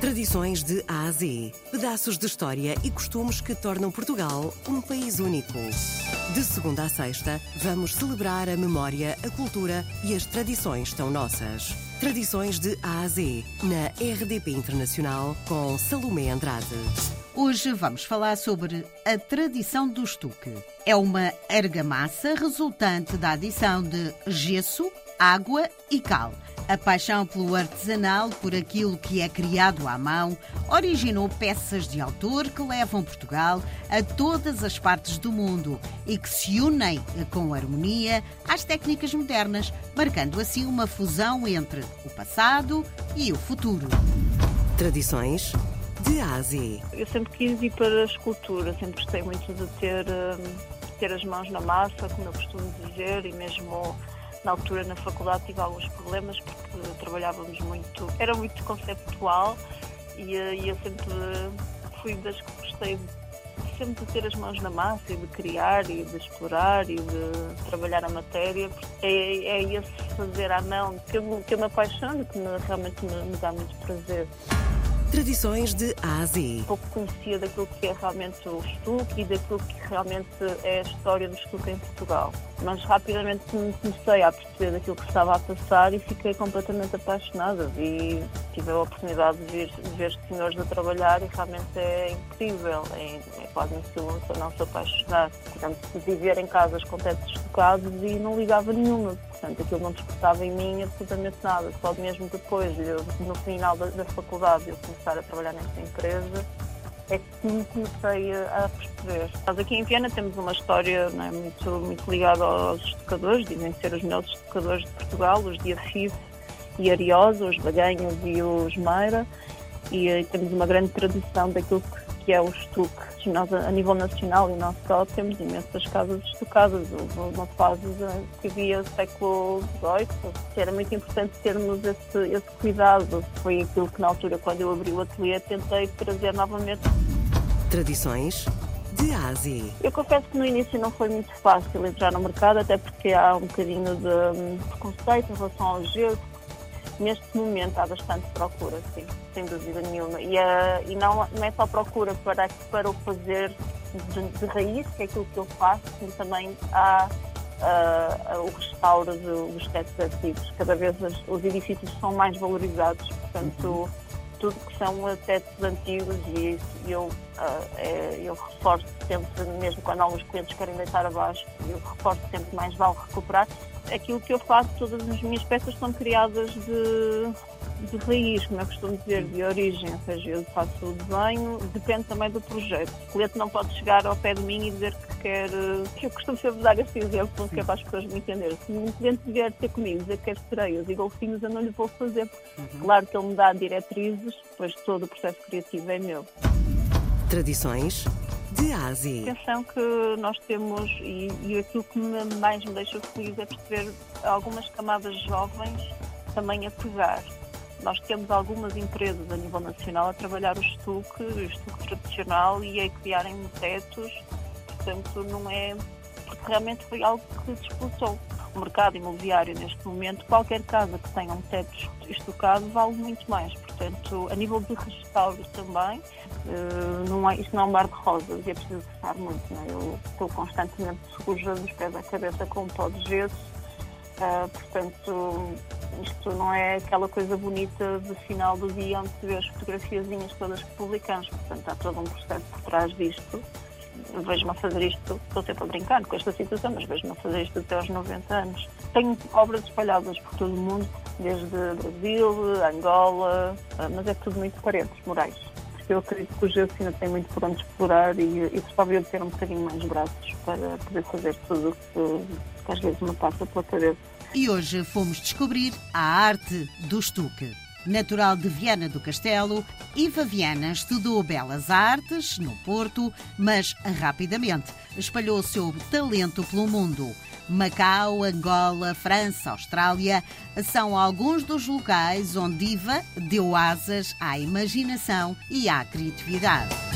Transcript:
Tradições de A a Z. Pedaços de história e costumes que tornam Portugal um país único. De segunda a sexta, vamos celebrar a memória, a cultura e as tradições tão nossas. Tradições de A a Z, na RDP Internacional, com Salomé Andrade. Hoje vamos falar sobre a tradição do estuque. É uma argamassa resultante da adição de gesso, água e cal. A paixão pelo artesanal, por aquilo que é criado à mão, originou peças de autor que levam Portugal a todas as partes do mundo e que se unem com harmonia às técnicas modernas, marcando assim uma fusão entre o passado e o futuro. Tradições de Ásia. Eu sempre quis ir para a escultura, sempre gostei muito de ter, hum, ter as mãos na massa, como eu costumo dizer, e mesmo na altura na faculdade tive alguns problemas porque trabalhávamos muito, era muito conceptual e, eh, e eu sempre fui das que gostei sempre de ter as mãos na massa e de criar e de explorar e de trabalhar a matéria. É, é esse fazer à mão que eu, que eu me apaixono, que me, realmente me, me dá muito prazer. Tradições de A a Z. Pouco conhecia daquilo que é realmente o estuque e daquilo que realmente é a história do estuque em Portugal. Mas rapidamente comecei a perceber daquilo que estava a passar e fiquei completamente apaixonada. E tive a oportunidade de ver, de ver senhores a trabalhar e realmente é incrível. É, é quase impossível não se apaixonar. Portanto, viver em casas com tetos estucados e não ligava nenhuma Portanto, aquilo não despertava em mim absolutamente nada. Só mesmo depois, no final da, da faculdade, eu começar a trabalhar nesta empresa, é que me comecei a perceber. Aqui em Viena temos uma história é, muito, muito ligada aos estocadores, dizem ser os melhores estocadores de Portugal, os de Afif e Ariosa, os Baganhos e os Meira, e, e temos uma grande tradição daquilo que que é o estuque. Nós, a nível nacional e não só, temos imensas casas estucadas. Houve uma fase que havia século XVIII, que era muito importante termos esse, esse cuidado. Foi aquilo que, na altura, quando eu abri o ateliê, tentei trazer novamente. Tradições de Ásia. Eu confesso que no início não foi muito fácil entrar no mercado, até porque há um bocadinho de hum, preconceito em relação ao gelo, neste momento há bastante procura, sim, sem dúvida nenhuma. E, uh, e não, não é só procura para, para o fazer de, de raiz, que é aquilo que eu faço, mas também há uh, o restauro dos tetos antigos. Cada vez os edifícios são mais valorizados, portanto, tudo que são tetos antigos e eu, uh, é, eu reforço sempre, mesmo quando alguns clientes querem deitar abaixo, eu reforço sempre mais vale recuperar aquilo que eu faço, todas as minhas peças são criadas de, de raiz, como eu costumo dizer, de origem. Ou seja, eu faço o desenho, depende também do projeto. O cliente não pode chegar ao pé de mim e dizer que quer. Eu costumo sempre dar esse exemplo, que é para as pessoas me entenderem. Se um cliente vier ter comigo dizer que quer sereias e golfinhos, eu não lhe vou fazer, porque, uhum. claro que ele me dá diretrizes, depois todo o processo criativo é meu. Tradições de. A atenção que nós temos e, e aquilo que me, mais me deixa feliz é perceber algumas camadas jovens também a pegar. Nós temos algumas empresas a nível nacional a trabalhar o estuque, o estuque tradicional e a criarem tetos, portanto não é porque realmente foi algo que despoltou o mercado imobiliário neste momento, qualquer casa que tenha um teto estocado vale muito mais. Portanto, a nível de restauro também, uh, não é, isto não é um bar de rosas e é preciso estar muito. É? Eu estou constantemente suja dos pés à cabeça com um pó de gesso. Uh, portanto, isto não é aquela coisa bonita de final do dia onde se vê as fotografiazinhas todas que publicamos. Portanto, há todo um processo por trás disto vejo-me a fazer isto, estou sempre a brincar com esta situação, mas vejo-me a fazer isto até aos 90 anos. Tenho obras espalhadas por todo o mundo, desde Brasil, Angola, ah, mas é tudo muito parentes, morais. Eu acredito que o gesso ainda tem muito por onde explorar e, e gostava de ter um bocadinho mais braços para poder fazer tudo o que, que às vezes me passa pela cabeça. E hoje fomos descobrir a arte do estuque. Natural de Viana do Castelo, Iva Viana estudou Belas Artes no Porto, mas rapidamente espalhou seu talento pelo mundo. Macau, Angola, França, Austrália são alguns dos locais onde Iva deu asas à imaginação e à criatividade.